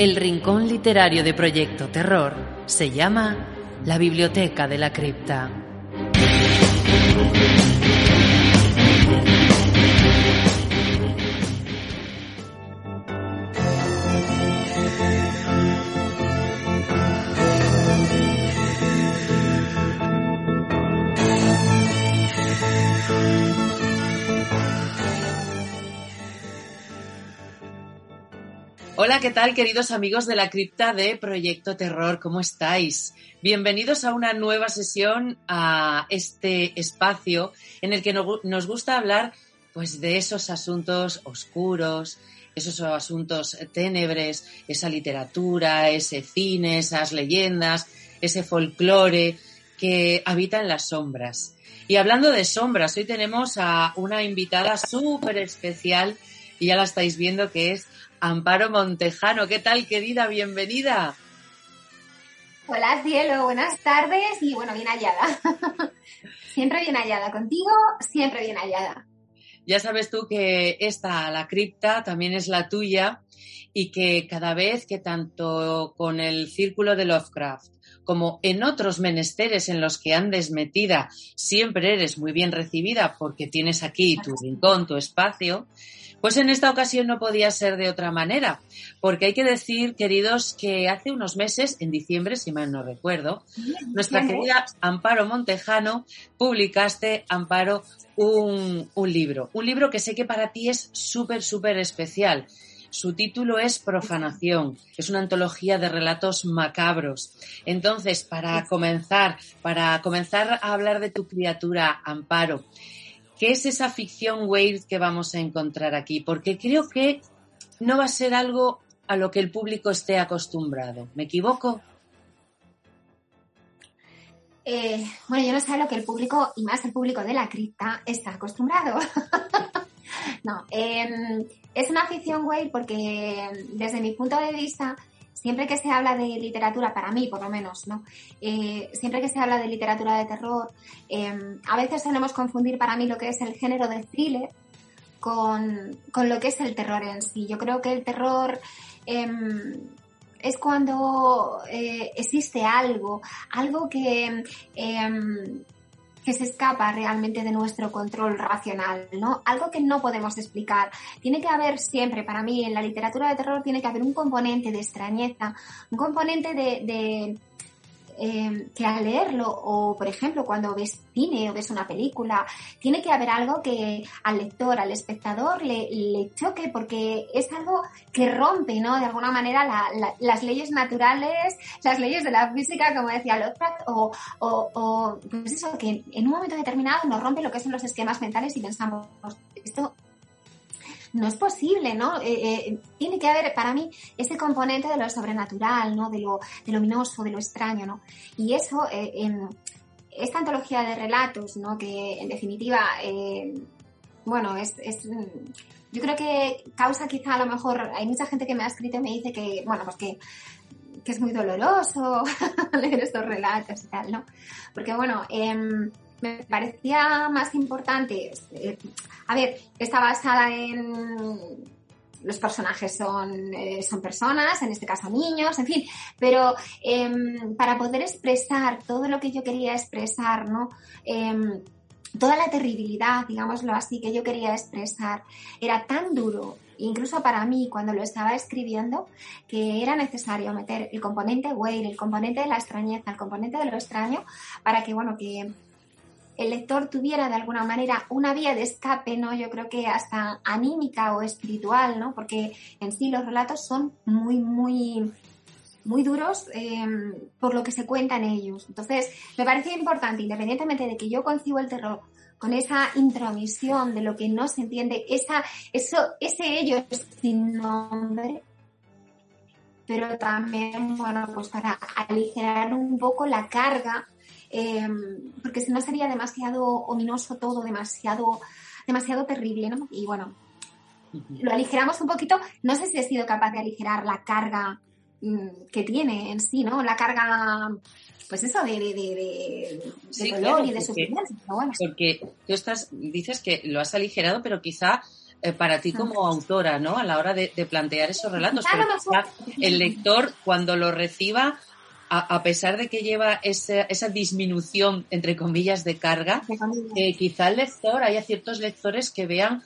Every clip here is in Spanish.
El rincón literario de Proyecto Terror se llama La Biblioteca de la Cripta. Hola, ¿qué tal, queridos amigos de la cripta de Proyecto Terror? ¿Cómo estáis? Bienvenidos a una nueva sesión a este espacio en el que nos gusta hablar pues de esos asuntos oscuros, esos asuntos ténebres, esa literatura, ese cine, esas leyendas, ese folclore que habita en las sombras. Y hablando de sombras, hoy tenemos a una invitada súper especial y ya la estáis viendo que es Amparo Montejano. ¿Qué tal, querida? Bienvenida. Hola, cielo. Buenas tardes y bueno, bien hallada. siempre bien hallada. Contigo, siempre bien hallada. Ya sabes tú que esta, la cripta, también es la tuya y que cada vez que tanto con el círculo de Lovecraft como en otros menesteres en los que andes metida, siempre eres muy bien recibida porque tienes aquí tu rincón, tu espacio. Pues en esta ocasión no podía ser de otra manera, porque hay que decir, queridos, que hace unos meses, en diciembre, si mal no recuerdo, nuestra querida Amparo Montejano publicaste, Amparo, un, un libro. Un libro que sé que para ti es súper, súper especial. Su título es Profanación, es una antología de relatos macabros. Entonces, para comenzar, para comenzar a hablar de tu criatura, Amparo, ¿Qué es esa ficción wave que vamos a encontrar aquí? Porque creo que no va a ser algo a lo que el público esté acostumbrado. ¿Me equivoco? Eh, bueno, yo no sé lo que el público, y más el público de la cripta, está acostumbrado. no, em, es una ficción wave porque desde mi punto de vista siempre que se habla de literatura, para mí por lo menos, ¿no? Eh, siempre que se habla de literatura de terror, em, a veces solemos confundir para mí lo que es el género de thriller con, lo que es el terror en sí. Yo creo que el terror em, es cuando eh, existe algo, algo que em, que se escapa realmente de nuestro control racional, ¿no? Algo que no podemos explicar. Tiene que haber siempre, para mí, en la literatura de terror tiene que haber un componente de extrañeza, un componente de Em, que al leerlo o, por ejemplo, cuando ves cine o ves una película, tiene que haber algo que al lector, al espectador le, le choque porque es algo que rompe, ¿no? De alguna manera las leyes naturales, las leyes de la física, como decía Lovecraft, o, o, o, pues eso, que en un momento determinado nos rompe lo que son los esquemas mentales y pensamos, esto no es posible, ¿no? Eh, eh, tiene que haber para mí ese componente de lo sobrenatural, ¿no? De lo, de luminoso, de lo extraño, ¿no? Y eso, eh, esta antología de relatos, ¿no? Que en definitiva, bueno, es, es, yo creo que causa quizá a lo mejor, hay mucha gente que me ha escrito y me dice que, bueno, pues que que es muy doloroso leer estos relatos y tal, ¿no? Porque bueno, em, me parecía más importante, eh, a ver, está basada en los personajes son, eh, son personas, en este caso niños, en fin, pero em, para poder expresar todo lo que yo quería expresar, ¿no? Em, toda la terribilidad, digámoslo así, que yo quería expresar, era tan duro, incluso para mí cuando lo estaba escribiendo, que era necesario meter el componente Wayne, el componente de la extrañeza, el componente de lo extraño, para que, bueno, que el lector tuviera de alguna manera una vía de escape, ¿no? Yo creo que hasta anímica o espiritual, ¿no? Porque en sí los relatos son muy, muy, muy duros em, por lo que se cuenta en ellos. Entonces, me parece importante, independientemente de que yo concibo el terror con esa intromisión de lo que no se entiende, esa, eso, ese ello sin nombre, pero también, bueno, pues para aligerar un poco la carga Em, porque si no sería demasiado ominoso todo, demasiado, demasiado terrible, ¿no? Y bueno, lo aligeramos un poquito. No sé si he sido capaz de aligerar la carga mm, que tiene en sí, ¿no? La carga, pues eso, de, de, dolor y de sufrimiento. Porque tú estás, dices que lo has aligerado, pero quizá eh, para ti como autora, ¿no? A la hora de, plantear esos relatos. el lector, cuando lo reciba, a, pesar de que lleva esa, esa, disminución, entre comillas, de carga, eh, quizá el lector, haya ciertos lectores que vean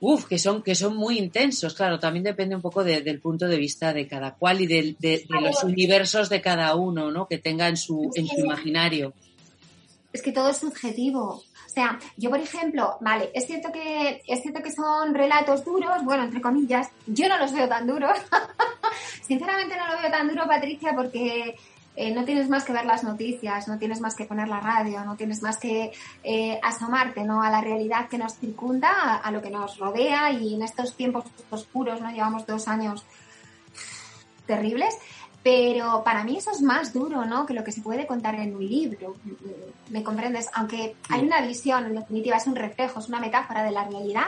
Uf, que son, que son muy intensos, claro, también depende un poco del punto de vista de cada cual y de, de, los universos de cada uno, ¿no? Que tenga en su, en su imaginario. Es que todo es subjetivo. O sea, yo por ejemplo, vale, es cierto que, es cierto que son relatos duros, bueno, entre comillas, yo no los veo tan duros. Sinceramente no lo veo tan duro, Patricia, porque eh, no tienes más que ver las noticias, no tienes más que poner la radio, no tienes más que eh, asomarte ¿no? a la realidad que nos circunda, a, lo que nos rodea y en estos tiempos oscuros, ¿no? llevamos dos años terribles, pero para mí eso es más duro ¿no? que lo que se puede contar en un libro, ¿me comprendes? Aunque hay una visión, en definitiva es un reflejo, es una metáfora de la realidad,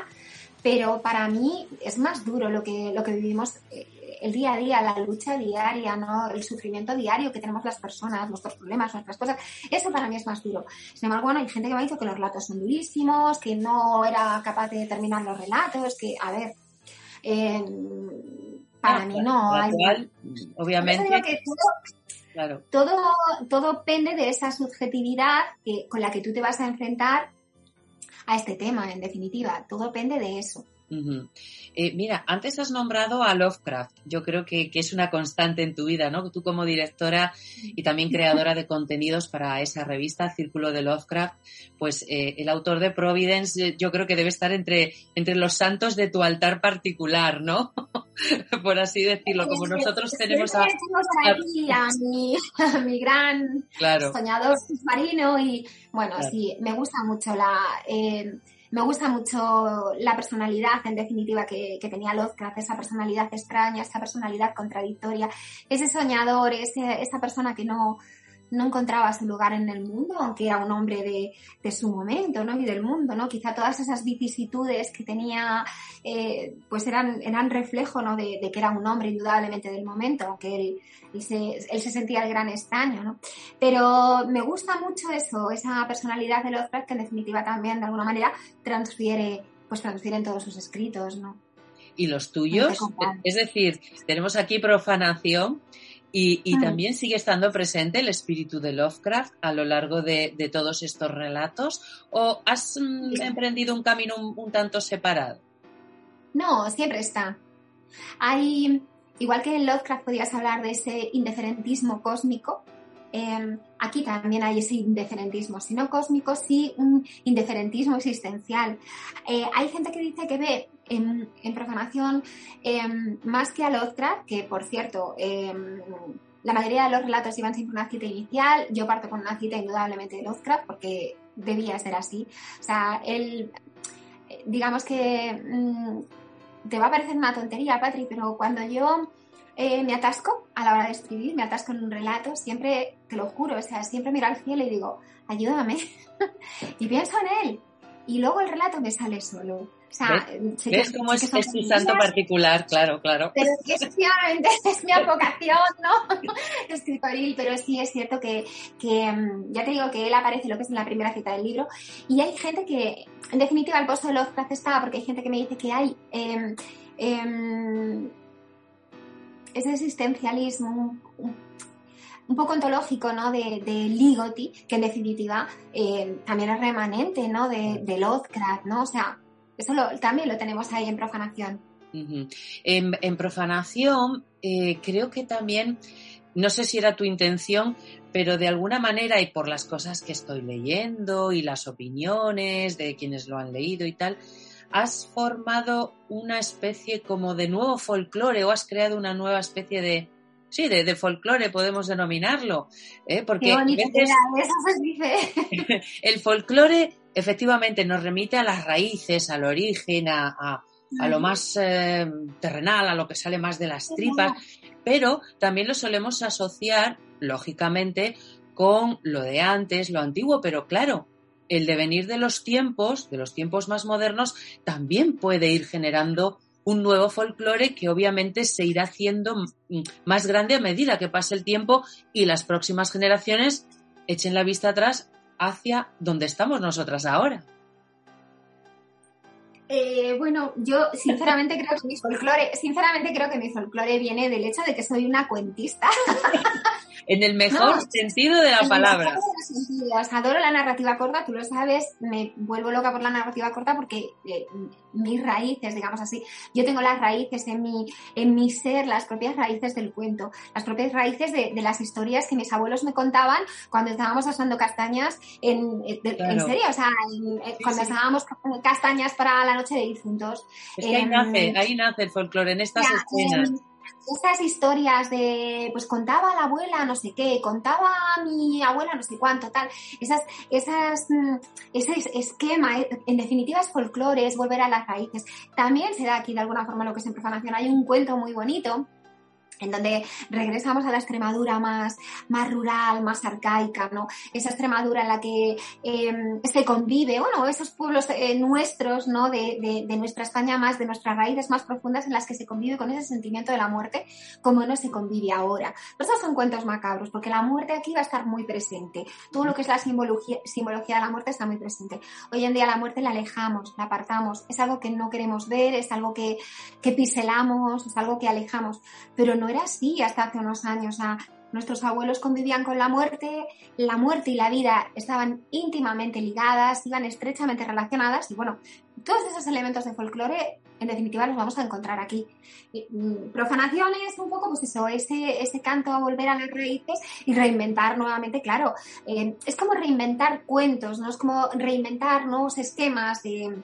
pero para mí es más duro lo que, lo que vivimos eh, el día a día, la lucha diaria, ¿no? El sufrimiento diario que tenemos las personas, nuestros problemas, nuestras cosas. Eso para mí es más duro. Sin embargo, bueno, hay gente que me ha dicho que los relatos son durísimos, que no era capaz de terminar los relatos, que, a ver, para mí no. Hay... obviamente. todo, todo, todo depende de esa subjetividad que, con la que tú te vas a enfrentar a este tema, en definitiva. Todo depende de eso. Eh, mira, antes has nombrado a Lovecraft. Yo creo que, es una constante en tu vida, ¿no? Tú como directora y también creadora de contenidos para esa revista, Círculo de Lovecraft, pues eh, el autor de Providence eh, yo creo que debe estar entre, entre los santos de tu altar particular, ¿no? Por así decirlo, como nosotros tenemos a... mi, gran soñador submarino y bueno, sí, me gusta mucho la me gusta mucho la personalidad, en definitiva, que, que tenía Lovecraft, esa personalidad extraña, esa personalidad contradictoria, ese soñador, ese, esa persona que no, no encontraba su lugar en el mundo, aunque era un hombre de, de, su momento, ¿no? Y del mundo, ¿no? Quizá todas esas vicisitudes que tenía, eh, pues eran, eran reflejo, ¿no? De, de, que era un hombre indudablemente del momento, aunque él, él, se, él se sentía el gran extraño, ¿no? Pero me gusta mucho eso, esa personalidad de Lovecraft que en definitiva también, de alguna manera, transfiere, pues transfiere en todos sus escritos, ¿no? ¿Y los tuyos? Es decir, tenemos aquí profanación, y, también sigue estando presente el espíritu de Lovecraft a lo largo de, todos estos relatos o has mm, emprendido un camino un, tanto separado? No, siempre está. Hay, igual que en Lovecraft podías hablar de ese indiferentismo cósmico, em, aquí también hay ese indiferentismo, si no cósmico, sí un indiferentismo existencial. Eh, hay gente que dice que ve en, profanación, em, más que a Lovecraft, que por cierto, em, la mayoría de los relatos iban sin una cita inicial, yo parto con una cita indudablemente de Lovecraft porque debía ser así. O sea, él, digamos que mm, te va a parecer una tontería, Patrick, pero cuando yo eh, me atasco a la hora de escribir, me atasco en un relato, siempre, te lo juro, o sea, siempre miro al cielo y digo, ayúdame. y pienso en él. Y luego el relato me sale solo. O sea, ¿Ves, cómo es, es tu santo particular? Claro, claro. Pero que efectivamente es mi vocación, ¿no? Escritoril, pero sí es cierto que, que, mm, ya te digo que él aparece lo que es en la primera cita del libro y hay gente que, en definitiva, el post de Lovecraft está porque hay gente que me dice que hay eh, eh, ese existencialismo un, poco ontológico, ¿no? De, de, Ligotti, que en definitiva eh, también es remanente, ¿no? De, de Lovecraft, ¿no? O sea, eso también lo tenemos ahí en profanación. en, profanación, eh, creo que también, no sé si era tu intención, pero de alguna manera y por las cosas que estoy leyendo y las opiniones de quienes lo han leído y tal, has formado una especie como de nuevo folclore o has creado una nueva especie de, sí, de, de folclore podemos denominarlo, ¿eh? porque el folclore efectivamente nos remite a las raíces, al origen, a, lo más eh, terrenal, a lo que sale más de las tripas, pero también lo solemos asociar, lógicamente, con lo de antes, lo antiguo, pero claro, el devenir de los tiempos, de los tiempos más modernos, también puede ir generando un nuevo folclore que obviamente se irá haciendo más grande a medida que pase el tiempo y las próximas generaciones echen la vista atrás hacia donde estamos nosotras ahora. Eh, bueno, yo sinceramente creo que mi folclore, sinceramente creo que mi folclore viene del hecho de que soy una cuentista. en el mejor sentido de la palabra. Adoro la narrativa corta, tú lo sabes, me vuelvo loca por la narrativa corta porque eh, mis raíces, digamos así, yo tengo las raíces en mi, en mi ser, las propias raíces del cuento, las propias raíces de, las historias que mis abuelos me contaban cuando estábamos asando castañas, en, en serio, o sea, cuando estábamos castañas para la noche de difuntos. Es que ahí, em, nace, ahí nace el folclore, en estas escenas estas historias de, pues contaba la abuela no sé qué, contaba mi abuela no sé cuánto, tal, esas, esas, mm, ese esquema, en definitiva es folclore, es volver a las raíces. También se da aquí de alguna forma lo que es en profanación. Hay un cuento muy bonito en donde regresamos a la Extremadura más, más rural, más arcaica, ¿no? Esa Extremadura en la que em, se convive, bueno, esos pueblos eh, nuestros, ¿no? De, de, nuestra España más, de nuestras raíces más profundas en las que se convive con ese sentimiento de la muerte, como no se convive ahora. Pero esos son cuentos macabros, porque la muerte aquí va a estar muy presente. Todo lo que es la simbología, simbología de la muerte está muy presente. Hoy en día la muerte la alejamos, la apartamos, es algo que no queremos ver, es algo que, que piselamos, es algo que alejamos, pero no era así hasta hace unos años. nuestros abuelos convivían con la muerte, la muerte y la vida estaban íntimamente ligadas, iban estrechamente relacionadas y bueno, todos esos elementos de folclore en definitiva los vamos a encontrar aquí. Mm, profanación es un poco, pues eso, ese, ese canto a volver a las raíces y reinventar nuevamente, claro, eh, es como reinventar cuentos, ¿no? Es como reinventar nuevos esquemas de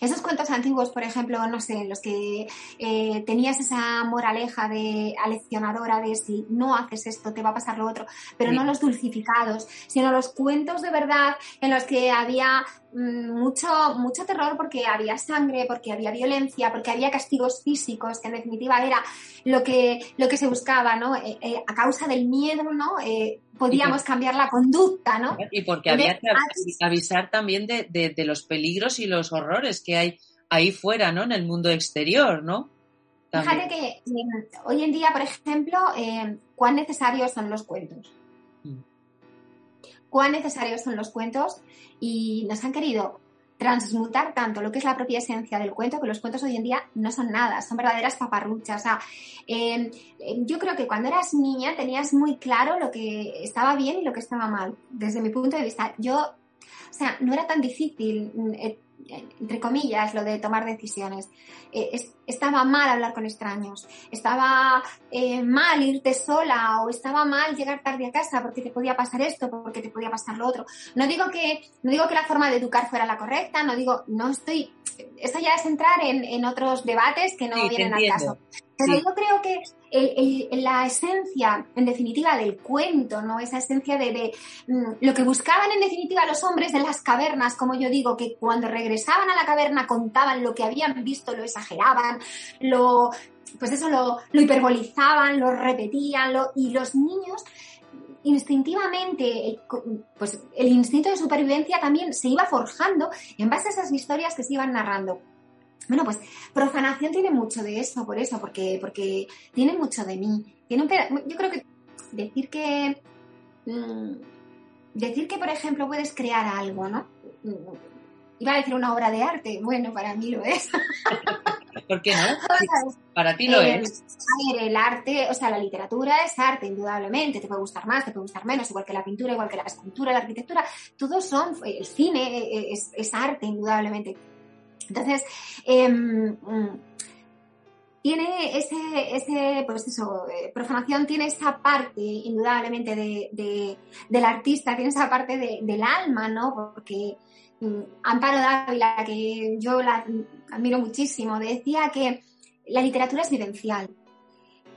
esos cuentos antiguos, por ejemplo, no sé, en los que eh, tenías esa moraleja de aleccionadora de si no haces esto te va a pasar lo otro, pero no los dulcificados, sino los cuentos de verdad en los que había mm, mucho, mucho terror porque había sangre, porque había violencia, porque había castigos físicos, que en definitiva era lo que, lo que se buscaba, ¿no? Eh, eh, a causa del miedo, ¿no? Podíamos cambiar la conducta, ¿no? Y porque había que avisar también de, los peligros y los horrores que hay ahí fuera, ¿no? En el mundo exterior, ¿no? Fíjate que eh, hoy en día, por ejemplo, eh, ¿cuán necesarios son los cuentos? Mm. ¿Cuán necesarios son los cuentos? Y nos han querido transmutar tanto lo que es la propia esencia del cuento, que los cuentos hoy en día no son nada, son verdaderas paparruchas. O sea, em, em, yo creo que cuando eras niña tenías muy claro lo que estaba bien y lo que estaba mal, desde mi punto de vista. Yo, o sea, no era tan difícil. Mm, eh, entre comillas, lo de tomar decisiones. Eh, estaba mal hablar con extraños, estaba eh, mal irte sola o estaba mal llegar tarde a casa porque te podía pasar esto, porque te podía pasar lo otro. No digo que, no digo que la forma de educar fuera la correcta, no digo, no estoy, eso ya es entrar en, otros debates que no vienen al caso. Pero yo creo que la esencia, en definitiva, del cuento, ¿no? Esa esencia de, mm, lo que buscaban, en definitiva, los hombres de las cavernas, como yo digo, que cuando regresaban a la caverna contaban lo que habían visto, lo exageraban, lo, pues eso, lo, hiperbolizaban, lo repetían, y los niños instintivamente, pues el instinto de supervivencia también se iba forjando en base a esas historias que se iban narrando. Bueno, pues profanación tiene mucho de eso, por eso, porque, porque tiene mucho de mí. Tiene yo creo que decir que. Mm, decir que, por ejemplo, puedes crear algo, ¿no? Iba a decir una obra de arte. Bueno, para mí lo es. ¿Por qué no? para ti lo eh, es. A ver, el arte, o sea, la literatura es arte, indudablemente. Te puede gustar más, te puede gustar menos, igual que la pintura, igual que la escultura, la arquitectura. Todos son, el cine eh, es, es arte, indudablemente. Entonces, em, mm, tiene ese, ese, pues eso, eh, profanación tiene esa parte, indudablemente, de, del artista, tiene esa parte del alma, ¿no? Porque Amparo Dávila, que yo la admiro muchísimo, decía que la literatura es vivencial.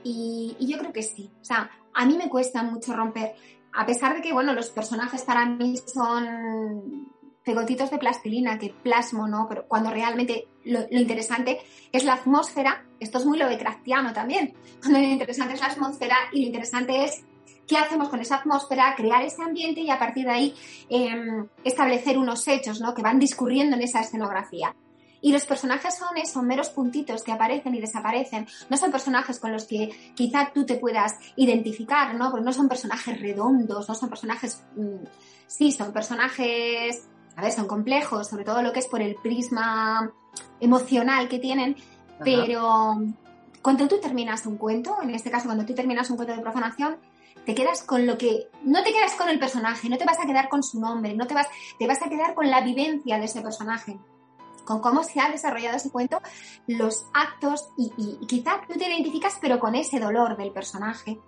Y, yo creo que sí. O sea, a mí me cuesta mucho romper, a pesar de que, bueno, los personajes para mí son pegotitos de plastilina que plasmo, ¿no? Pero cuando realmente lo, interesante es la atmósfera, esto es muy Lovecraftiano también, cuando lo interesante es la atmósfera y lo interesante es qué hacemos con esa atmósfera, crear ese ambiente y a partir de ahí em, establecer unos hechos, ¿no? Que van discurriendo en esa escenografía. Y los personajes son esos meros puntitos que aparecen y desaparecen. No son personajes con los que quizá tú te puedas identificar, ¿no? Porque no son personajes redondos, no son personajes... Mm, sí, son personajes a ver, son complejos, sobre todo lo que es por el prisma emocional que tienen, pero cuando tú terminas un cuento, en este caso cuando tú terminas un cuento de profanación, te quedas con lo que, no te quedas con el personaje, no te vas a quedar con su nombre, no te vas, te vas a quedar con la vivencia de ese personaje, con cómo se ha desarrollado ese cuento, los actos y, y, quizá tú te identificas pero con ese dolor del personaje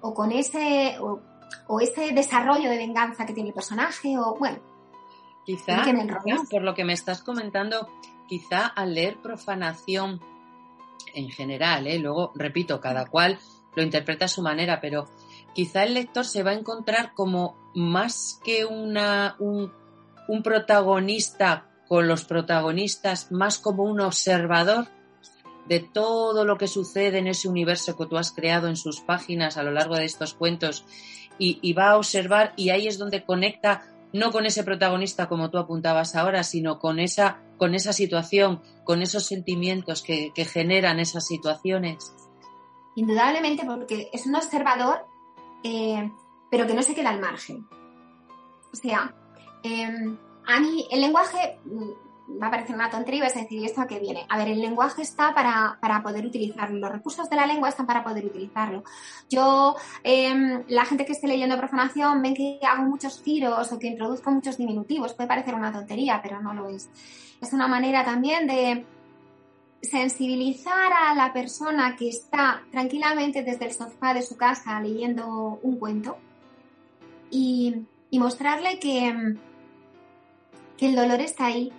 o con ese, o, ese desarrollo de venganza que tiene el personaje o bueno. Quizá, por lo que me estás comentando, quizá al leer profanación en general, ¿eh? luego repito, cada cual lo interpreta a su manera, pero quizá el lector se va a encontrar como más que una, un, protagonista con los protagonistas, más como un observador de todo lo que sucede en ese universo que tú has creado en sus páginas a lo largo de estos cuentos y, va a observar y ahí es donde conecta no con ese protagonista como tú apuntabas ahora, sino con esa, con esa situación, con esos sentimientos que generan esas situaciones. Indudablemente porque es un observador eh, pero que no se queda al margen. O sea, em, a mí el lenguaje mm, va a parecer una tontería a decir, ¿y esto a qué viene? A ver, el lenguaje está para, poder utilizarlo, los recursos de la lengua están para poder utilizarlo. Yo, em, la gente que esté leyendo profanación, ven que hago muchos giros o que introduzco muchos diminutivos, puede parecer una tontería, pero no lo es. Es una manera también de, sensibilizar a la persona que está tranquilamente desde el sofá de su casa leyendo un cuento y, mostrarle que, que el dolor está ahí,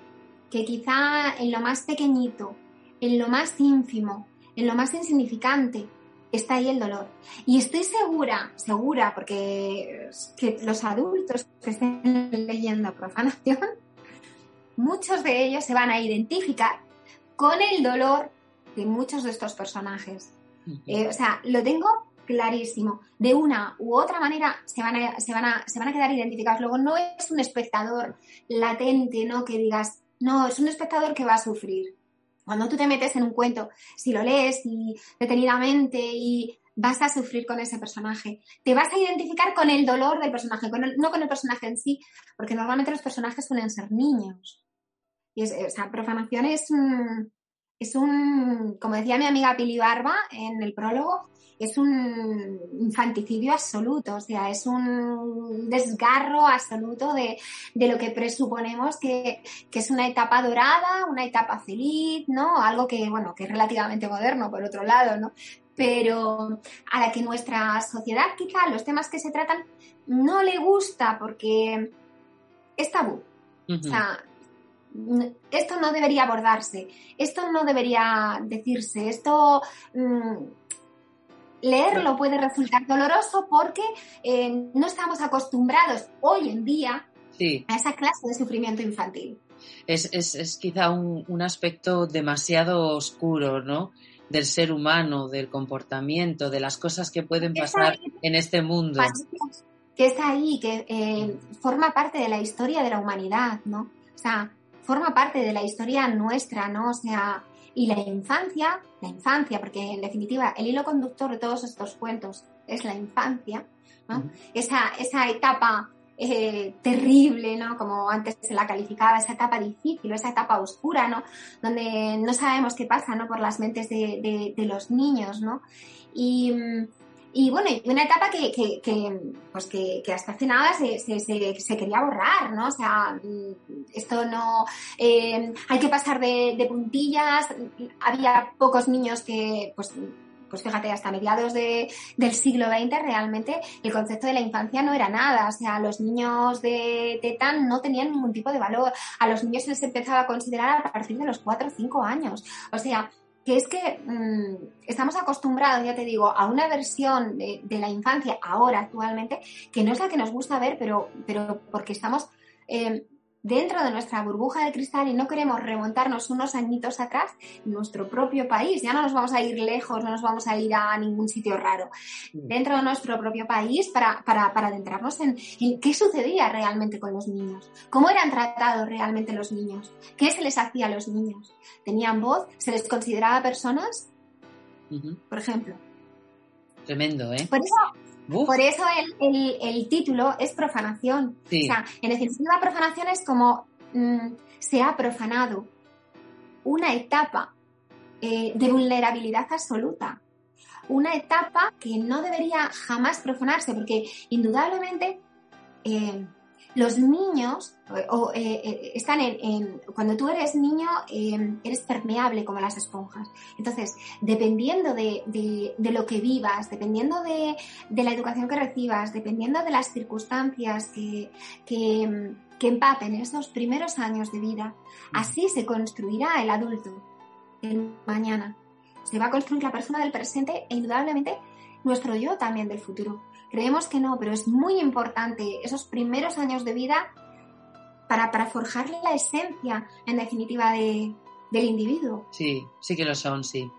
que quizá en lo más pequeñito, en lo más ínfimo, en lo más insignificante, está ahí el dolor. Y estoy segura, segura, porque que los adultos que estén leyendo profanación, muchos de ellos se van a identificar con el dolor de muchos de estos personajes. Eh, o sea, lo tengo clarísimo. De una u otra manera se van, a, se, van a, se van a quedar identificados. Luego no es un espectador latente, ¿no? Que digas, no, es un espectador que va a sufrir. Cuando tú te metes en un cuento, si lo lees y detenidamente y vas a sufrir con ese personaje. Te vas a identificar con el dolor del personaje, no con el personaje en sí, porque normalmente los personajes suelen ser niños. Y es, o sea, profanación es un, es un, como decía mi amiga Pili Barba en el prólogo, es un infanticidio absoluto, o sea, es un desgarro absoluto de, de lo que presuponemos que, que, es una etapa dorada, una etapa feliz, ¿no? Algo que, bueno, que es relativamente moderno, por otro lado, ¿no? Pero a la que nuestra sociedad, quizá, los temas que se tratan, no le gusta porque es tabú. O sea, esto no debería abordarse, esto no debería decirse, esto mm, leerlo puede resultar doloroso porque eh, no estamos acostumbrados hoy en día a esa clase de sufrimiento infantil. Es, es, quizá un, aspecto demasiado oscuro, ¿no? Del ser humano, del comportamiento, de las cosas que pueden pasar en este mundo. Que es ahí, que eh, forma parte de la historia de la humanidad, ¿no? O sea, forma parte de la historia nuestra, ¿no? O sea, y la infancia, la infancia, porque en definitiva el hilo conductor de todos estos cuentos es la infancia, ¿no? esa, esa etapa eh, terrible, ¿no? Como antes se la calificaba, esa etapa difícil, esa etapa oscura, ¿no? Donde no sabemos qué pasa, ¿no? Por las mentes de, de, de los niños, ¿no? Y, mm, y bueno, una etapa que, pues que, hasta hace nada se, se, quería borrar, ¿no? O sea, mm, esto no... Eh, hay que pasar de, de, puntillas. Había pocos niños que, pues, pues fíjate, hasta mediados de, del siglo XX realmente el concepto de la infancia no era nada. O sea, los niños de Tetan no tenían ningún tipo de valor. A los niños se les empezaba a considerar a partir de los 4 o 5 años. O sea, que es que mm, estamos acostumbrados, ya te digo, a una versión de, la infancia ahora actualmente que no es la que nos gusta ver, pero, pero porque estamos eh, dentro de nuestra burbuja de cristal y no queremos remontarnos unos añitos atrás en nuestro propio país. Ya no nos vamos a ir lejos, no nos vamos a ir a ningún sitio raro. Dentro de nuestro propio país para, para, para adentrarnos en, qué sucedía realmente con los niños, cómo eran tratados realmente los niños, qué se les hacía a los niños. ¿Tenían voz? ¿Se les consideraba personas? Por ejemplo. Tremendo, ¿eh? Por eso, por eso el, título es profanación. O sea, en definitiva, profanación es como mm, se ha profanado. una etapa eh, de vulnerabilidad absoluta. Una etapa que no debería jamás profanarse, porque indudablemente eh, los niños o, eh, eh, están en, cuando tú eres niño em, eres permeable como las esponjas. Entonces dependiendo de, lo que vivas dependiendo de, la educación que recibas dependiendo de las circunstancias que, que, que empapen esos primeros años de vida así se construirá el adulto el mañana. Se va a construir la persona del presente e indudablemente nuestro yo también del futuro Creemos que no, pero es muy importante esos primeros años de vida para, para forjarle la esencia, en definitiva, de, del individuo. Sí, sí que lo son, sí.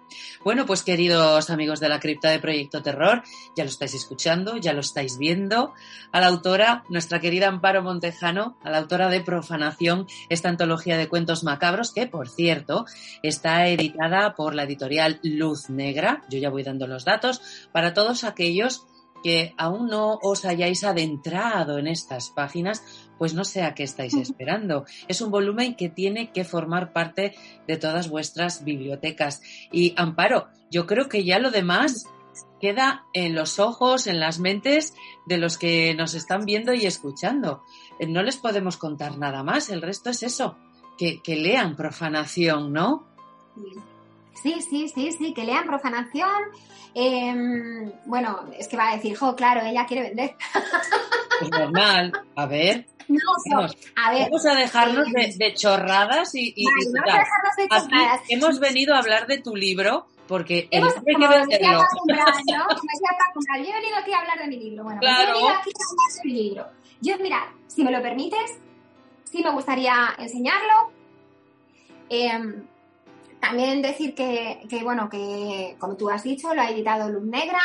Bueno, pues queridos amigos de la cripta de Proyecto Terror, ya lo estáis escuchando, ya lo estáis viendo. A la autora, nuestra querida Amparo Montejano, a la autora de Profanación, esta antología de cuentos macabros, que por cierto está editada por la editorial Luz Negra. Yo ya voy dando los datos para todos aquellos que aún no os hayáis adentrado en estas páginas, pues no sé a qué estáis esperando. Es un volumen que tiene que formar parte de todas vuestras bibliotecas. Y Amparo, yo creo que ya lo demás queda en los ojos, en las mentes de los que nos están viendo y escuchando. Eh, no les podemos contar nada más, el resto es eso, que, que lean profanación, ¿no? Sí, sí, sí, sí, que lean profanación. Em, bueno, es que va a decir, jo, claro, ella quiere vender. Es normal, a ver. No, vamos, a ver. Vamos a dejarnos de, chorradas y, y, dejarnos de chorradas. hemos venido a hablar de tu libro porque hemos, el que venderlo. ¿no? Yo he venido aquí a hablar de mi libro. Bueno, pues yo he venido aquí a hablar de mi libro. Yo, mira, si me lo permites, sí me gustaría enseñarlo. Eh, también decir que, bueno, que como tú has dicho, lo ha editado Luz Negra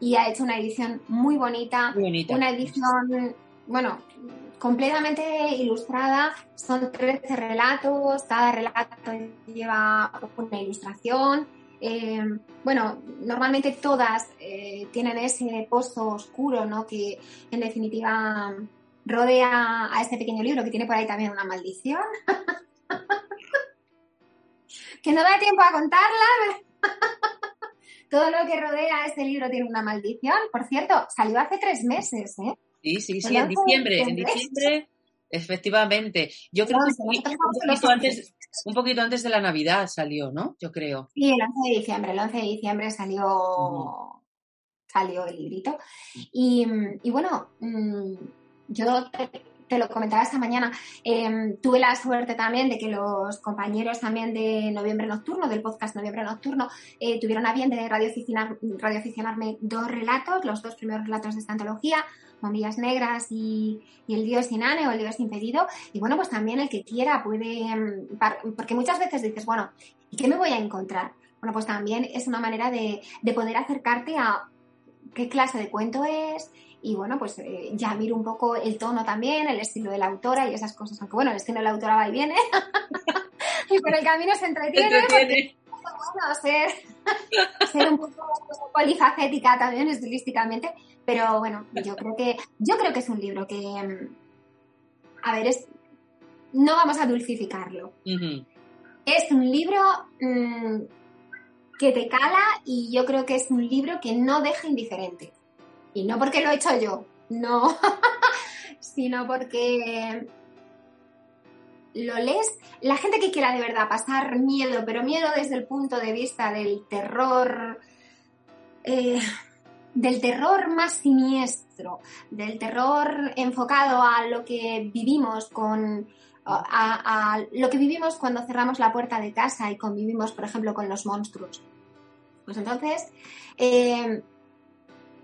y ha hecho una edición muy bonita. Una edición, bueno, completamente ilustrada. Son 13 relatos, cada relato lleva una ilustración. Eh, bueno, normalmente todas eh, tienen ese pozo oscuro, ¿no? Que en definitiva rodea a este pequeño libro que tiene por ahí también una maldición. que no da tiempo a contarla. Todo lo que rodea este libro tiene una maldición. Por cierto, salió hace tres meses, ¿eh? Sí, sí, sí, en diciembre, en diciembre, efectivamente. Yo creo que un poquito, antes, de la Navidad salió, ¿no? Yo creo. Sí, el 11 de diciembre, el 11 de diciembre salió, salió el librito. Y, y bueno, mm, yo te lo comentaba esta mañana, em, tuve la suerte también de que los compañeros también de Noviembre Nocturno, del podcast Noviembre Nocturno, eh, tuvieron a bien de radioaficionarme dos relatos, los dos primeros relatos de esta antología, Bombillas Negras y, El Dios Inane o El Dios Impedido. Y bueno, pues también el que quiera puede, em, porque muchas veces dices, bueno, ¿y qué me voy a encontrar? Bueno, pues también es una manera de, de poder acercarte a qué clase de cuento es, y bueno, pues eh, ya miro un poco el tono también, el estilo de la autora y esas cosas, aunque bueno, el estilo de la autora va y viene y por el camino se entretiene. Porque, bueno, ser, ser un poco polifacética también estilísticamente, pero bueno, yo creo que yo creo que es un libro que mm, a ver, es no vamos a dulcificarlo. Es un libro mm, que te cala y yo creo que es un libro que no deja indiferente. Y no porque lo he hecho yo, no, sino porque lo lees, la gente que quiera de verdad pasar miedo, pero miedo desde el punto de vista del terror, eh, del terror más siniestro, del terror enfocado a lo que vivimos con, a, lo que vivimos cuando cerramos la puerta de casa y convivimos, por ejemplo, con los monstruos. Pues entonces, eh,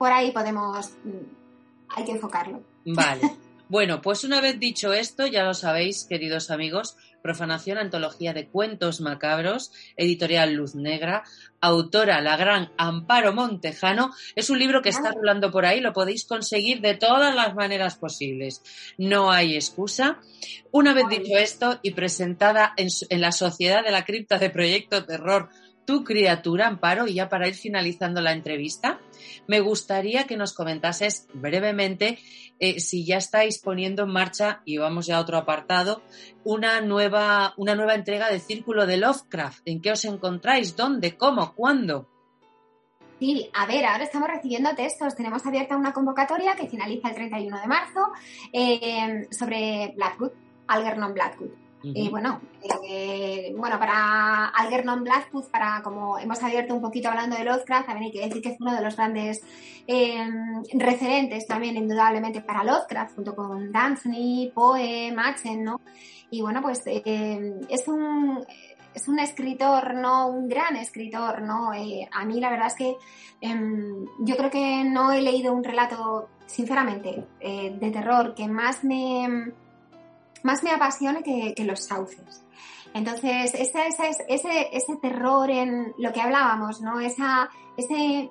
por ahí podemos, mm, hay que enfocarlo. Vale. Bueno, pues una vez dicho esto, ya lo sabéis, queridos amigos, Profanación, antología de cuentos macabros, editorial Luz Negra, autora la gran Amparo Montejano. Es un libro que está hablando por ahí, lo podéis conseguir de todas las maneras posibles. No hay excusa. Una vez dicho esto y presentada en, en la Sociedad de la Cripta de Proyecto Terror tu criatura, Amparo, y ya para ir finalizando la entrevista, me gustaría que nos comentases brevemente eh, si ya estáis poniendo en marcha, y vamos ya a otro apartado, una nueva, una nueva entrega de Círculo de Lovecraft. ¿En qué os encontráis? ¿Dónde? ¿Cómo? ¿Cuándo? Sí, a ver, ahora estamos recibiendo textos. Tenemos abierta una convocatoria que finaliza el 31 de marzo eh, sobre Blackwood, Algernon Blackwood. Y bueno, eh, bueno, para Algernon Blackwood, para como hemos abierto un poquito hablando de Lovecraft, también hay que decir que es uno de los grandes eh, referentes también, indudablemente, para Lovecraft, junto con Dunsany, Poe, Machen, ¿no? Y bueno, pues es un es un escritor, ¿no? Un gran escritor, ¿no? Eh, a mí la verdad es que em, yo creo que no he leído un relato, sinceramente, eh, de terror que más me, más me apasione que, los sauces. Entonces, ese, ese, ese terror en lo que hablábamos, ¿no? Esa, ese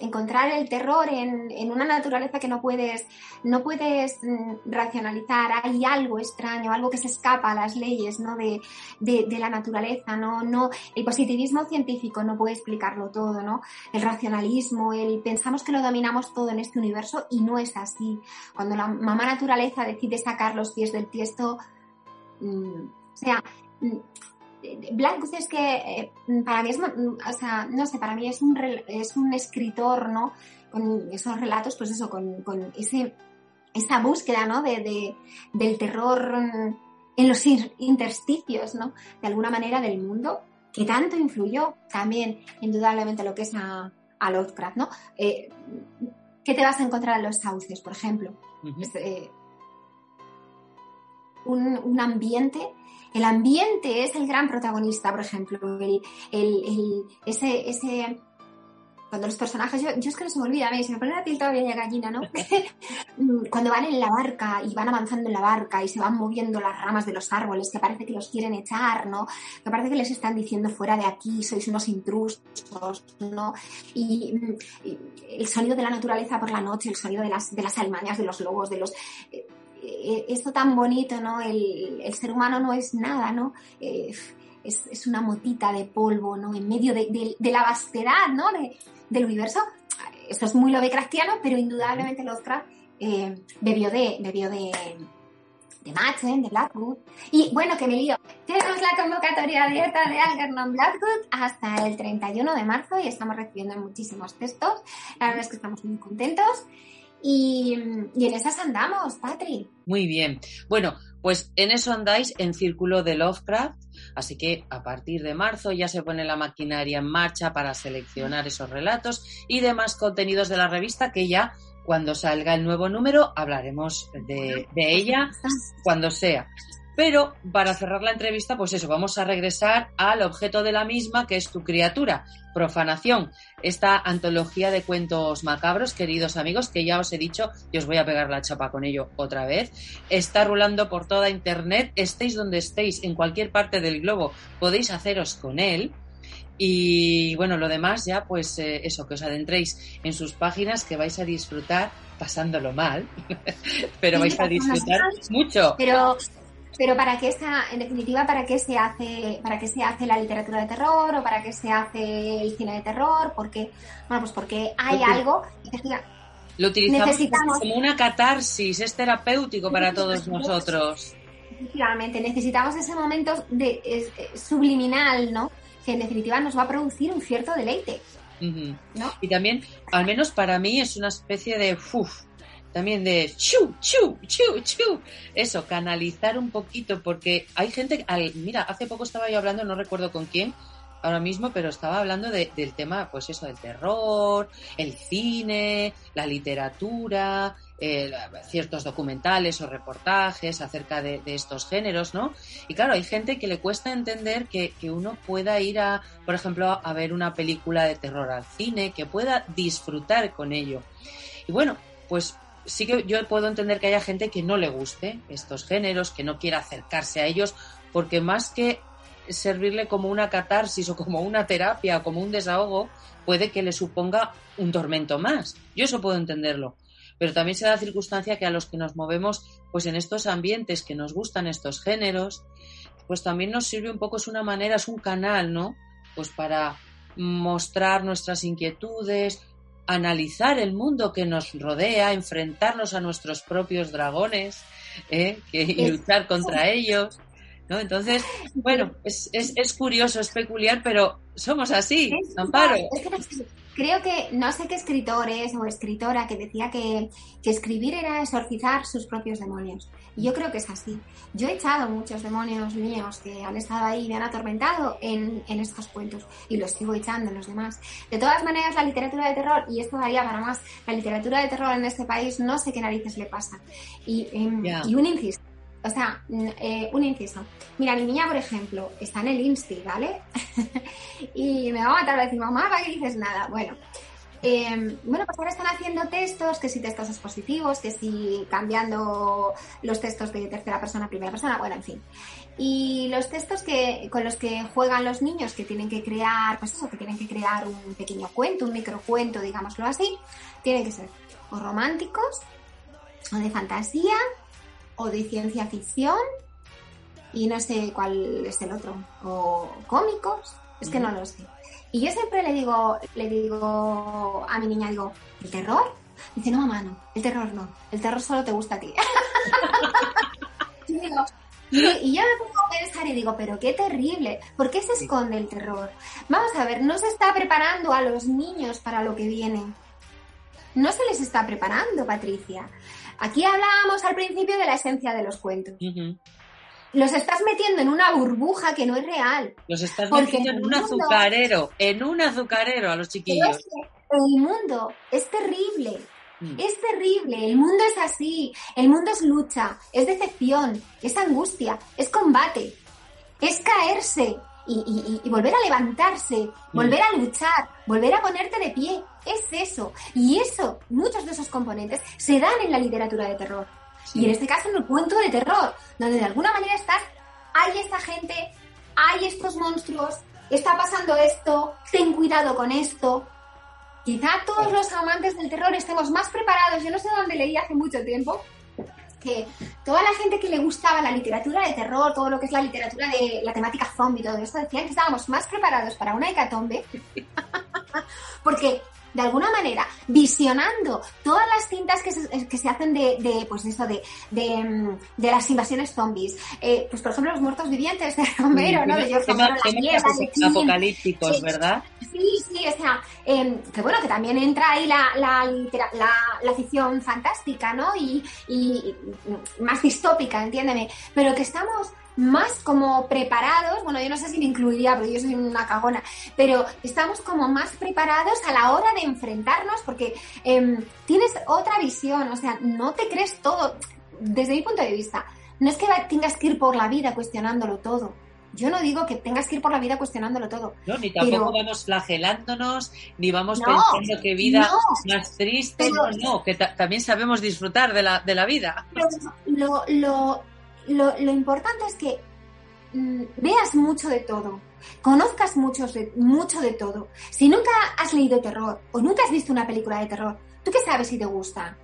encontrar el terror en, en, una naturaleza que no puedes, no puedes mm, racionalizar. Hay algo extraño, algo que se escapa a las leyes ¿no? de, de, la naturaleza. ¿no? No, el positivismo científico no puede explicarlo todo. ¿no? El racionalismo, el pensamos que lo dominamos todo en este universo y no es así. Cuando la mamá naturaleza decide sacar los pies del tiesto, mm, o sea, mm, Blackwood es que eh, para mí es, o sea, no sé, para mí es un, es un escritor, ¿no? Con esos relatos, pues eso, con, con ese, esa búsqueda, ¿no? De, del terror en los intersticios, ¿no? De alguna manera del mundo, que tanto influyó también, indudablemente, lo que es a, a Lovecraft, ¿no? Eh, ¿Qué te vas a encontrar en los sauces, por ejemplo? Eh, un, un ambiente el ambiente es el gran protagonista, por ejemplo. El, ese, ese, cuando los personajes, yo, es que no se me olvida, se me pone la piel todavía de gallina, ¿no? cuando van en la barca y van avanzando en la barca y se van moviendo las ramas de los árboles, que parece que los quieren echar, ¿no? Que parece que les están diciendo fuera de aquí, sois unos intrusos, ¿no? Y, el sonido de la naturaleza por la noche, el sonido de las, de las almañas, de los lobos, de los... Eh, esto tan bonito, ¿no? El, ser humano no es nada, ¿no? Eh, es, una motita de polvo, ¿no? En medio de, la vastedad, ¿no? del universo. Eso es muy Lovecraftiano, pero indudablemente Lovecraft eh, bebió de, bebió de, de Machen, de Blackwood. Y bueno, que me lío. Tenemos la convocatoria abierta de Algernon Blackwood hasta el 31 de marzo y estamos recibiendo muchísimos textos. La verdad es que estamos muy contentos. Y, en esas andamos, Patri. Muy bien. Bueno, pues en eso andáis en Círculo de Lovecraft, así que a partir de marzo ya se pone la maquinaria en marcha para seleccionar esos relatos y demás contenidos de la revista que ya cuando salga el nuevo número hablaremos de, de ella cuando sea. Pero para cerrar la entrevista, pues eso, vamos a regresar al objeto de la misma, que es tu criatura, Profanación, esta antología de cuentos macabros, queridos amigos, que ya os he dicho, y os voy a pegar la chapa con ello otra vez, está rulando por toda Internet, estéis donde estéis, en cualquier parte del globo, podéis haceros con él. Y bueno, lo demás ya, pues eh, eso, que os adentréis en sus páginas, que vais a disfrutar pasándolo mal, pero vais a disfrutar mucho. Pero pero para qué está, en definitiva, para qué se hace, para qué se hace la literatura de terror o para qué se hace el cine de terror, porque, bueno, pues porque hay algo lo utilizamos como una catarsis, es terapéutico para todos nosotros. Efectivamente, necesitamos ese momento de subliminal, ¿no? Que en definitiva nos va a producir un cierto deleite. ¿no? Y también, al menos para mí, es una especie de uf, también de chu, chu, chu, chu. Eso, canalizar un poquito, porque hay gente, al, mira, hace poco estaba yo hablando, no recuerdo con quién, ahora mismo, pero estaba hablando del tema, pues eso, del terror, el cine, la literatura, eh, ciertos documentales o reportajes acerca de, estos géneros, ¿no? Y claro, hay gente que le cuesta entender que, que uno pueda ir a, por ejemplo, a ver una película de terror al cine, que pueda disfrutar con ello. Y bueno, pues sí que yo puedo entender que haya gente que no le guste estos géneros, que no quiera acercarse a ellos, porque más que servirle como una catarsis o como una terapia o como un desahogo, puede que le suponga un tormento más. Yo eso puedo entenderlo. Pero también se da circunstancia que a los que nos movemos pues en estos ambientes que nos gustan estos géneros, pues también nos sirve un poco, es una manera, es un canal, ¿no? Pues para mostrar nuestras inquietudes, analizar el mundo que nos rodea, enfrentarnos a nuestros propios dragones ¿eh? que, y luchar contra ellos. ¿no? Entonces, bueno, es, es, es, curioso, es peculiar, pero somos así, Amparo. Creo que no sé qué escritores o escritora que decía que, que, escribir era exorcizar sus propios demonios. Y yo creo que es así. Yo he echado muchos demonios míos que han estado ahí y me han atormentado en, en estos cuentos y los sigo echando en los demás. De todas maneras, la literatura de terror, y esto daría para más, la literatura de terror en este país no sé qué narices le pasa. Y, eh, yeah. y un inciso o sea, eh, un inciso. Mira, mi niña, por ejemplo, está en el Insti, ¿vale? y me va a matar a decir, mamá, ¿para qué dices nada? Bueno, eh, bueno, pues ahora están haciendo textos, que si textos expositivos, que si cambiando los textos de tercera persona a primera persona, bueno, en fin. Y los textos que, con los que juegan los niños, que tienen que crear, pues eso, que tienen que crear un pequeño cuento, un microcuento, digámoslo así, tienen que ser o románticos, o de fantasía, o de ciencia ficción y no sé cuál es el otro, o cómicos, es que no lo sé. Y yo siempre le digo, le digo a mi niña, digo, ¿el terror? Dice, no, mamá, no, el terror no, el terror solo te gusta a ti. y, digo, y yo me pongo a pensar y digo, pero qué terrible, ¿por qué se esconde el terror? Vamos a ver, no se está preparando a los niños para lo que viene. No se les está preparando, Patricia. Aquí hablábamos al principio de la esencia de los cuentos. Los estás metiendo en una burbuja que no es real. Los estás metiendo en un azucarero, en un azucarero a los chiquillos. el mundo es terrible. Mm. Es terrible, el mundo es así, el mundo es lucha, es decepción, es angustia, es combate, es caerse, y, volver a levantarse, volver a luchar, volver a ponerte de pie. Es eso. Y eso, muchos de esos componentes se dan en la literatura de terror. Y en este caso en el cuento de terror, donde de alguna manera estás, hay esta gente, hay estos monstruos, está pasando esto, ten cuidado con esto. Quizá todos los amantes del terror estemos más preparados. Yo no sé dónde leí hace mucho tiempo, que toda la gente que le gustaba la literatura de terror, todo lo que es la literatura de la temática zombie, todo esto, decían que estábamos más preparados para una hecatombe, porque de alguna manera, visionando todas las cintas que se, que se hacen de, de, pues eso, de, de, mm, de, las invasiones zombies. Eh, pues por ejemplo, los muertos vivientes de Romero, ¿no? De George la apocalípticos, ¿verdad? Sí, sí, o sea, eh, que bueno, que también entra ahí la, la, la, la ficción fantástica, ¿no? Y, y más distópica, entiéndeme, pero que estamos más como preparados, bueno, yo no sé si me incluiría, porque yo soy una cagona, pero estamos como más preparados a la hora de enfrentarnos porque eh, tienes otra visión, o sea, no te crees todo, desde mi punto de vista, no es que tengas que ir por la vida cuestionándolo todo. Yo no digo que tengas que ir por la vida cuestionándolo todo. No, ni tampoco vamos flagelándonos, ni vamos pensando que vida más triste. no, no, que también sabemos disfrutar de la, de la vida. Lo, lo, lo, lo importante es que mm, veas mucho de todo, conozcas mucho de, mucho de todo. Si nunca has leído terror o nunca has visto una película de terror, ¿tú qué sabes si te gusta?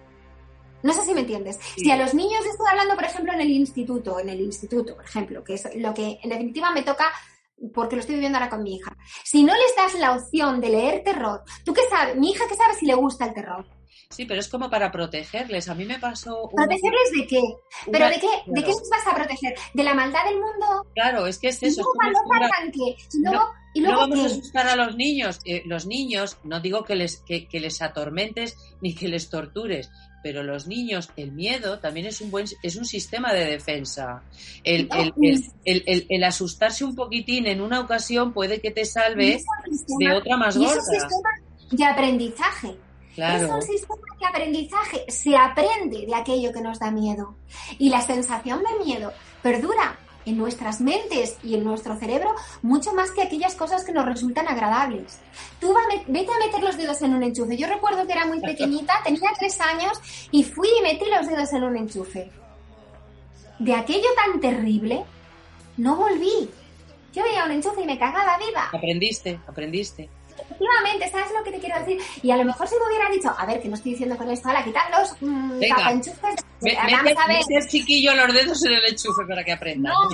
No sé si me entiendes. Si a los niños estoy hablando, por ejemplo, en el instituto, en el instituto, por ejemplo, que es lo que en definitiva me toca porque lo estoy viviendo ahora con mi hija. Si no les das la opción de leer terror, ¿tú qué sabes? Mi hija, ¿qué sabe si le gusta el terror? Sí, pero es como para protegerles. A mí me pasó. ¿Protegerles de qué? ¿Pero de qué, de qué les vas a proteger? ¿De la maldad del mundo? Claro, es que es eso. ¿Y luego, no, vamos a asustar a los niños. Eh, los niños, no digo que les, que, les atormentes ni que les tortures, pero los niños, el miedo también es un buen es un sistema de defensa. El, el, el, asustarse un poquitín en una ocasión puede que te salve de otra más gorda. Es un sistema de aprendizaje. Es un sistema de aprendizaje. Se aprende de aquello que nos da miedo. Y la sensación de miedo perdura en nuestras mentes y en nuestro cerebro mucho más que aquellas cosas que nos resultan agradables. Tú vete a meter los dedos en un enchufe. Yo recuerdo que era muy pequeñita, tenía tres años y fui y metí los dedos en un enchufe. De aquello tan terrible, no volví. Yo veía un enchufe y me cagaba viva. Aprendiste, aprendiste. Efectivamente, ¿sabes lo que te quiero decir? Y a lo mejor si me hubieran dicho, a ver, que no estoy diciendo con esto, a quitar los mmm, tapanchufes. Me, a ver. chiquillo los dedos en el enchufe para que aprenda. No,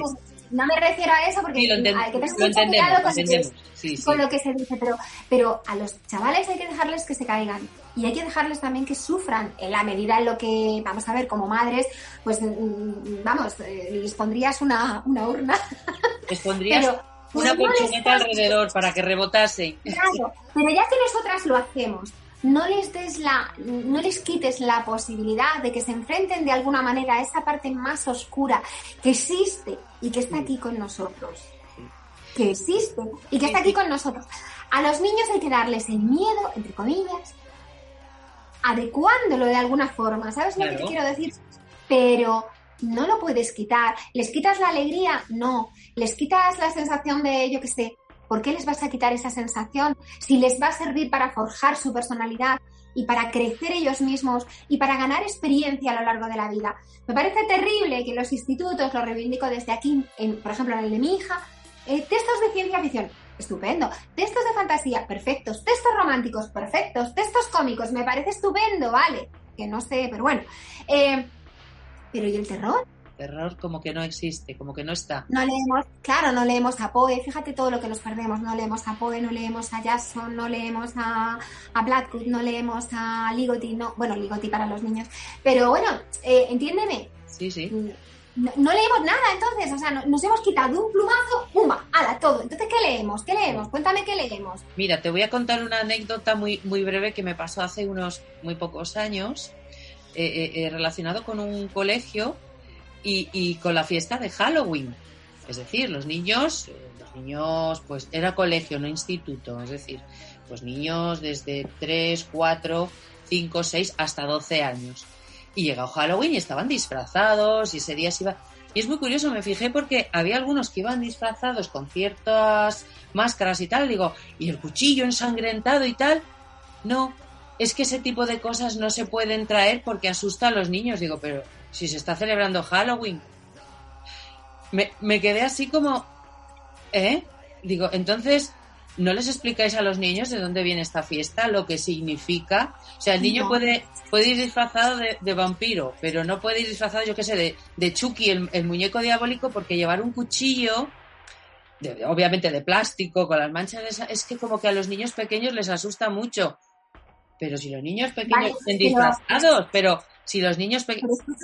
no me refiero a eso porque Sí, lo, que tener lo entendemos, con, entendemos. Sí, sí. con lo que se dice, pero, pero a los chavales hay que dejarles que se caigan y hay que dejarles también que sufran en la medida en lo que, vamos a ver, como madres, pues mm, vamos, eh, les pondrías una, una urna, Les pondrías pero una no les colchoneta alrededor para que rebotasen. Claro, pero ya que nosotras lo hacemos, no les des la, no les quites la posibilidad de que se enfrenten de alguna manera a esa parte más oscura que existe y que está aquí con nosotros. Que existe y que está aquí con nosotros. A los niños hay que darles el miedo, entre comillas, adecuándolo de alguna forma. ¿Sabes lo que te quiero decir? Pero no lo puedes quitar. ¿Les quitas la alegría? No. ¿Les quitas la sensación de, yo qué sé, ¿por qué les vas a quitar esa sensación? Si les va a servir para forjar su personalidad y para crecer ellos mismos y para ganar experiencia a lo largo de la vida. Me parece terrible que los institutos, lo reivindico desde aquí, en, por ejemplo en el de mi hija, eh, textos de ciencia ficción, estupendo. Textos de fantasía, perfectos. Textos románticos, perfectos. Textos cómicos, me parece estupendo, vale. Que no sé, pero bueno. Eh, pero ¿y el terror? Terror como que no existe, como que no está. No leemos, claro, no leemos a Poe, fíjate todo lo que nos perdemos, no leemos a Poe, no leemos a Jackson, no leemos a, a Blackwood, no leemos a Ligotti, no, bueno, Ligotti para los niños, pero bueno, eh, entiéndeme, Sí, sí. no, no leemos nada entonces, o sea, no- nos hemos quitado de un plumazo, ¡pumba! ¡Hala, todo! Entonces, ¿qué leemos? ¿Qué leemos? Cuéntame qué leemos. Mira, te voy a contar una anécdota muy, muy breve que me pasó hace unos muy pocos años, eh, eh, eh, relacionado con un colegio y, y con la fiesta de Halloween. Es decir, los niños, eh, los niños, pues era colegio, no instituto, es decir, pues niños desde 3, 4, 5, 6 hasta 12 años. Y llegó Halloween y estaban disfrazados y ese día se iba... Y es muy curioso, me fijé porque había algunos que iban disfrazados con ciertas máscaras y tal, digo, y el cuchillo ensangrentado y tal. No, es que ese tipo de cosas no se pueden traer porque asusta a los niños. Digo, pero si se está celebrando Halloween. Me, me quedé así como, ¿eh? Digo, entonces, ¿no les explicáis a los niños de dónde viene esta fiesta, lo que significa? O sea, el niño No. puede, puede ir disfrazado de, de vampiro, pero no puede ir disfrazado, yo qué sé, de, de Chucky, el, el muñeco diabólico, porque llevar un cuchillo, de- obviamente de plástico, con las manchas, de esa- es que como que a los niños pequeños les asusta mucho. Pero si los niños pequeños Vale, estén pero- disfrazados, pero si los niños pequeños... Pero,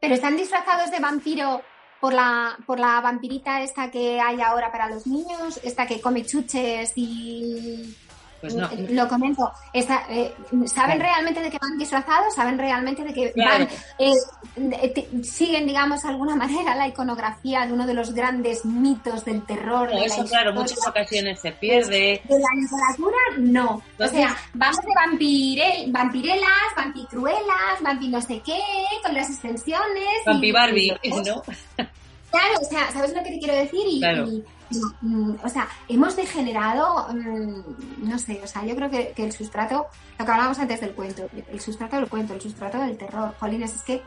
pero están disfrazados de vampiro por la, por la vampirita esta que hay ahora para los niños, esta que come chuches y... Pues no, Eh, Lo comento. Esta, eh, ¿Saben Claro. realmente de que van disfrazados? ¿Saben realmente de que Claro. van, eh, te- siguen, digamos, de alguna manera la iconografía de uno de los grandes mitos del terror? No, de la eso claro, muchas ocasiones se pierde. De la literatura, no. O sea, vamos de vampire, vampirelas, vampicruelas, vampi no sé qué, con las extensiones. Vampi Barbie, y- ¿no? Claro, o sea, ¿sabes lo que te quiero decir? Y, Claro. y- o sea, hemos degenerado, mm, no sé, o sea, yo creo que, que el sustrato, lo que hablábamos antes del cuento, el sustrato del cuento, el sustrato del terror, jolines, es que...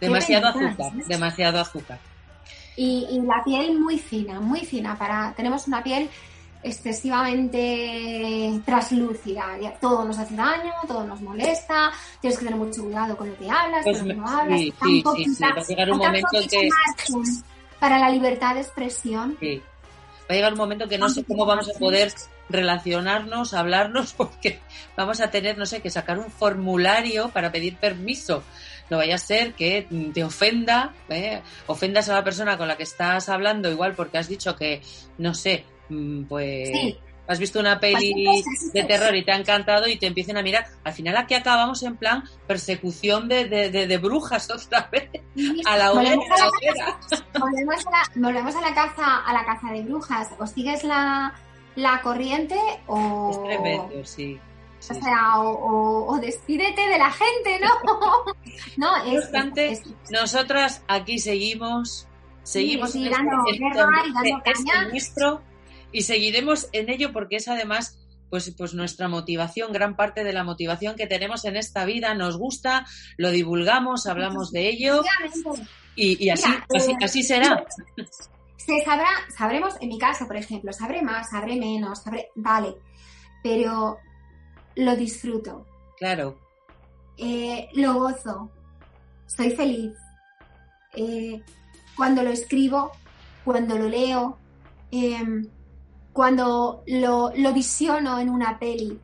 Demasiado azúcar, demasiado azúcar. Y, y la piel muy fina, muy fina, para tenemos una piel excesivamente traslúcida, ya todo nos hace daño, todo nos molesta, tienes que tener mucho cuidado con lo que hablas, Pues con lo que no hablas, sí, sí, poquita- sí, va a llegar un momento que- para la libertad de expresión. Sí. Va a llegar un momento que no sé cómo vamos a poder relacionarnos, hablarnos, porque vamos a tener, no sé, que sacar un formulario para pedir permiso. No vaya a ser que te ofenda, ¿eh? ofendas a la persona con la que estás hablando, igual porque has dicho que, no sé, mm, pues Sí. Has visto una peli de terror y te ha encantado y te empiecen a mirar. Al final aquí acabamos en plan persecución de, de, de- de brujas otra vez. A la hoguera, volvemos, volvemos a la- volvemos a la caza, a la caza de brujas. ¿O sigues la, la corriente o, Es tremendo, sí. sí, o sea, o, o- o despídete de la gente, ¿no? no, No es, obstante, es- Nosotras aquí seguimos, seguimos sí, en dando en guerra y dando caña. nuestro y seguiremos en ello porque es además pues, pues nuestra motivación, gran parte de la motivación que tenemos en esta vida, nos gusta, lo divulgamos, hablamos de ello y, y así, Mira, así, eh, así será. Se sabrá, sabremos, en mi caso, por ejemplo, sabré más, sabré menos, sabré, vale, pero lo disfruto, Claro, eh, lo gozo, estoy feliz. Eh, cuando lo escribo, cuando lo leo, em, cuando lo, lo, visiono en una peli,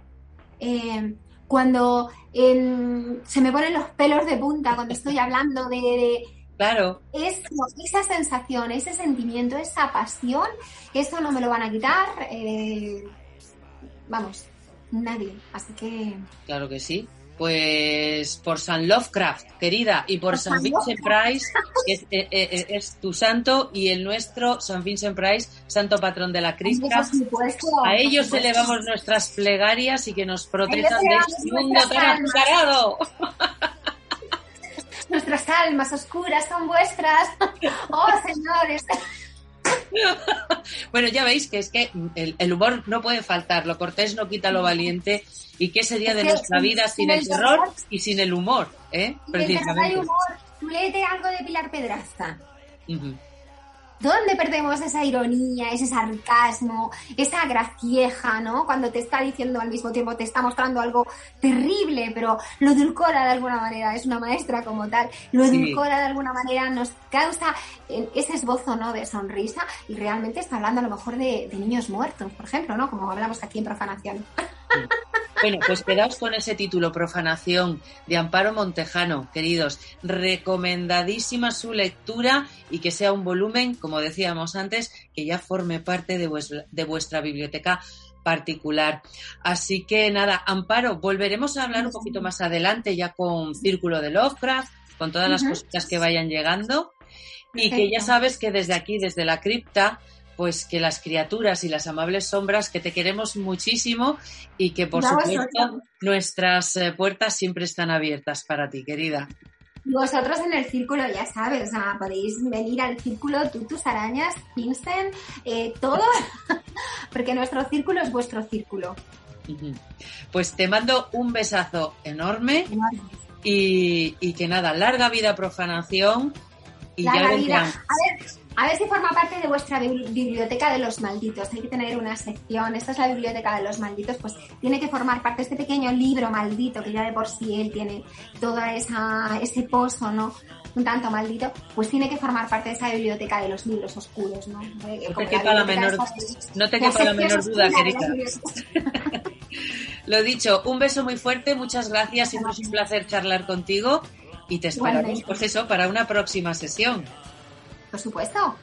em, cuando se me ponen los pelos de punta cuando estoy hablando de, Claro. Es, esa sensación, ese sentimiento, esa pasión, eso no me lo van a quitar. Eh, vamos, nadie. Así que. Claro que sí. Pues por San Lovecraft, querida, y por, San Vincent Price, que eh, eh, es, tu santo, y el nuestro, San Vincent Price, santo patrón de la crista. A ellos elevamos nuestras plegarias y que nos protejan de este mundo tan azucarado. Nuestras almas oscuras son vuestras. Oh, señores. bueno, ya veis que es que el, humor no puede faltar, lo cortés no quita lo valiente y qué sería de nuestra vida sin el terror y sin el humor, ¿eh? Precisamente. humor. Tú léete algo de Pilar Pedraza. ¿Dónde perdemos esa ironía, ese sarcasmo, esa gracieja, ¿no? Cuando te está diciendo al mismo tiempo, te está mostrando algo terrible, pero lo edulcora de alguna manera, es una maestra como tal, lo edulcora de alguna manera, nos causa eh, ese esbozo, ¿no? De sonrisa y realmente está hablando a lo mejor de, de niños muertos, por ejemplo, ¿no? Como hablamos aquí en Profanación. Bueno, pues quedaos con ese título, Profanación, de Amparo Montejano, queridos. Recomendadísima su lectura y que sea un volumen, como decíamos antes, que ya forme parte de vuestra, de vuestra biblioteca particular. Así que nada, Amparo, volveremos a hablar un poquito más adelante ya con Círculo de Lovecraft, con todas las cositas que vayan llegando. Y que ya sabes que desde aquí, desde la cripta, pues que las criaturas y las amables sombras que te queremos muchísimo y que por supuesto nuestras eh, puertas siempre están abiertas para ti, querida. Vosotros en el círculo, ya sabes, podéis venir al círculo, tú, tus arañas, Vincent, eh, todo, porque nuestro círculo es vuestro círculo. Pues te mando un besazo enorme y, que nada, larga vida profanación y larga vida. A ver, a ver si forma parte de vuestra biblioteca de los malditos. Hay que tener una sección. Esta es la biblioteca de los malditos. Pues tiene que formar parte de este pequeño libro maldito que ya de por sí él tiene todo esa, ese pozo, ¿no? Un tanto maldito. Pues tiene que formar parte de esa biblioteca de los libros oscuros, ¿no? Eh, no te quepa la menor, no te quepa la menor duda, querida. Lo dicho, un beso muy fuerte. Muchas gracias. Siempre es un placer charlar contigo. Y te esperamos, pues eso, para una próxima sesión. Por supuesto.